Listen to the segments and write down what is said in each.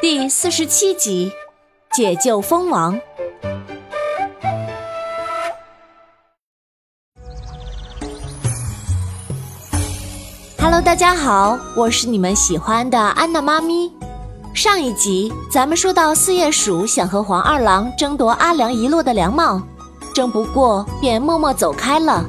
第四十七集，解救蜂王。Hello，大家好，我是你们喜欢的安娜妈咪。上一集咱们说到四叶鼠想和黄二郎争夺阿良遗落的凉帽，争不过便默默走开了。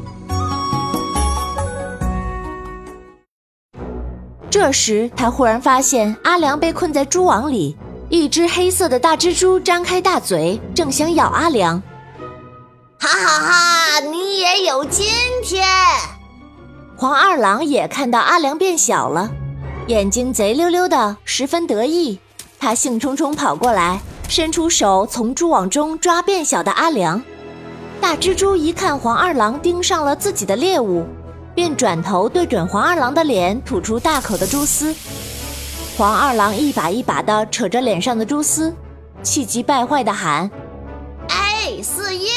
这时，他忽然发现阿良被困在蛛网里，一只黑色的大蜘蛛张开大嘴，正想咬阿良。哈哈哈！你也有今天！黄二郎也看到阿良变小了，眼睛贼溜溜的，十分得意。他兴冲冲跑过来，伸出手从蛛网中抓变小的阿良。大蜘蛛一看黄二郎盯上了自己的猎物。便转头对准黄二郎的脸吐出大口的蛛丝，黄二郎一把一把的扯着脸上的蛛丝，气急败坏的喊：“哎，四叶，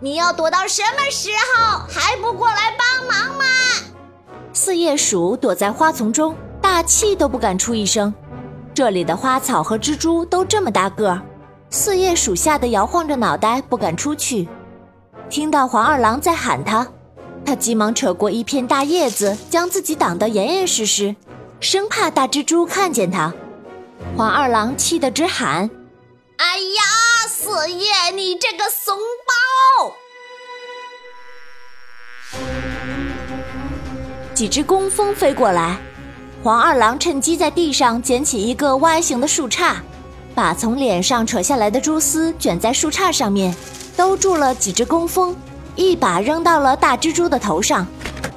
你要躲到什么时候？还不过来帮忙吗？”四叶鼠躲在花丛中，大气都不敢出一声。这里的花草和蜘蛛都这么大个儿，四叶鼠吓得摇晃着脑袋不敢出去。听到黄二郎在喊他。他急忙扯过一片大叶子，将自己挡得严严实实，生怕大蜘蛛看见他。黄二郎气得直喊：“哎呀，四叶，你这个怂包！”几只工蜂飞过来，黄二郎趁机在地上捡起一个 Y 形的树杈，把从脸上扯下来的蛛丝卷在树杈上面，兜住了几只工蜂。一把扔到了大蜘蛛的头上，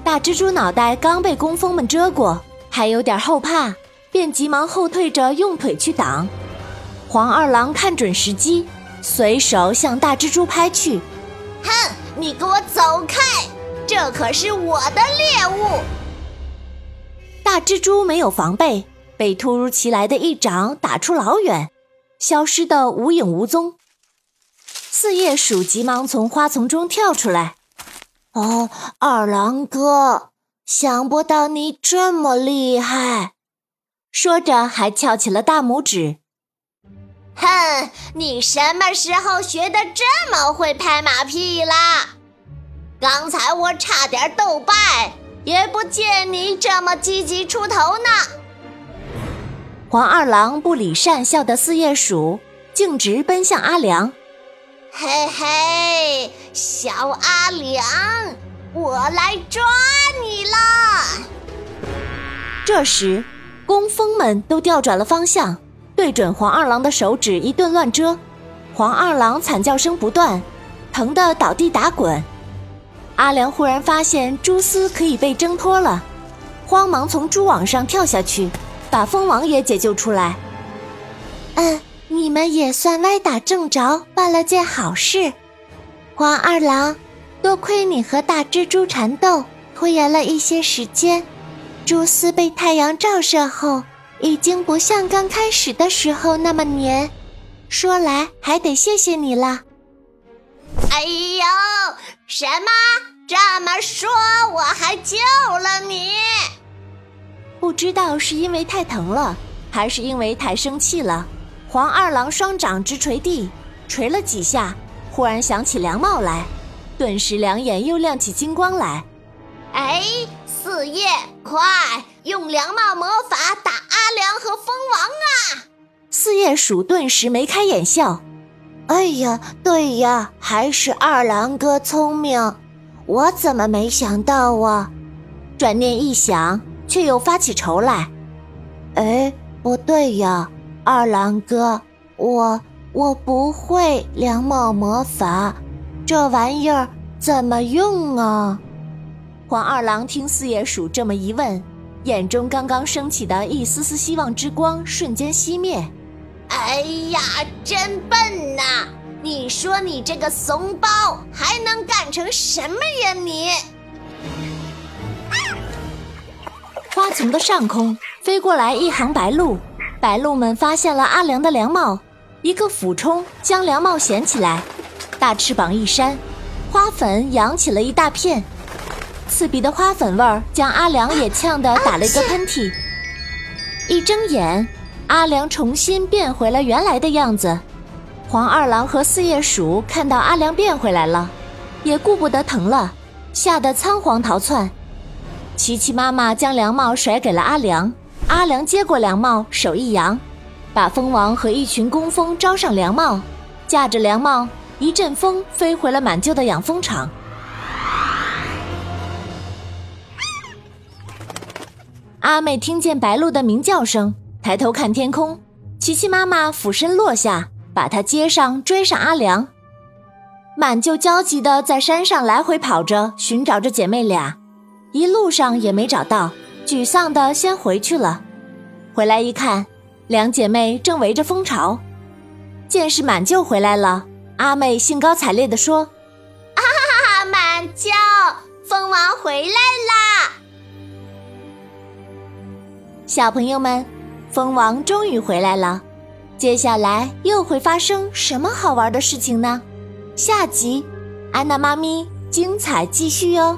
大蜘蛛脑袋刚被工蜂们遮过，还有点后怕，便急忙后退着用腿去挡。黄二郎看准时机，随手向大蜘蛛拍去。哼，你给我走开！这可是我的猎物。大蜘蛛没有防备，被突如其来的一掌打出老远，消失得无影无踪。四叶鼠急忙从花丛中跳出来。“哦，二郎哥，想不到你这么厉害！”说着还翘起了大拇指。“哼，你什么时候学的这么会拍马屁啦？刚才我差点斗败，也不见你这么积极出头呢。”黄二郎不理善笑的四叶鼠，径直奔向阿良。嘿嘿，小阿良，我来抓你了！这时，工蜂们都调转了方向，对准黄二郎的手指一顿乱蛰。黄二郎惨叫声不断，疼得倒地打滚。阿良忽然发现蛛丝可以被挣脱了，慌忙从蛛网上跳下去，把蜂王也解救出来。嗯。你们也算歪打正着，办了件好事。黄二郎，多亏你和大蜘蛛缠斗，拖延了一些时间。蛛丝被太阳照射后，已经不像刚开始的时候那么黏。说来还得谢谢你了。哎呦，什么？这么说我还救了你？不知道是因为太疼了，还是因为太生气了。黄二郎双掌直捶地，捶了几下，忽然想起凉帽来，顿时两眼又亮起金光来。哎，四叶，快用凉帽魔法打阿良和蜂王啊！四叶鼠顿时眉开眼笑。哎呀，对呀，还是二郎哥聪明，我怎么没想到啊？转念一想，却又发起愁来。哎，不对呀。二郎哥，我我不会两毛魔法，这玩意儿怎么用啊？黄二郎听四叶鼠这么一问，眼中刚刚升起的一丝丝希望之光瞬间熄灭。哎呀，真笨呐！你说你这个怂包还能干成什么呀你？花丛的上空飞过来一行白鹭。白鹭们发现了阿良的凉帽，一个俯冲将凉帽衔起来，大翅膀一扇，花粉扬起了一大片，刺鼻的花粉味儿将阿良也呛得打了一个喷嚏。一睁眼，阿良重新变回了原来的样子。黄二郎和四叶鼠看到阿良变回来了，也顾不得疼了，吓得仓皇逃窜。琪琪妈妈将凉帽甩给了阿良，阿良接过凉帽，手一扬，把蜂王和一群工蜂招上凉帽，驾着凉帽，一阵风飞回了满旧的养蜂场。阿妹听见白鹭的鸣叫声，抬头看天空。琪琪妈妈俯身落下，把她接上，追上阿良。满舅焦急地在山上来回跑着，寻找着姐妹俩。一路上也没找到，沮丧的先回去了。回来一看，两姐妹正围着蜂巢。见是满舅回来了，阿妹兴高采烈地说：“啊哈哈，满舅，蜂王回来啦！”小朋友们，蜂王终于回来了。接下来又会发生什么好玩的事情呢？下集，安娜妈咪精彩继续哟！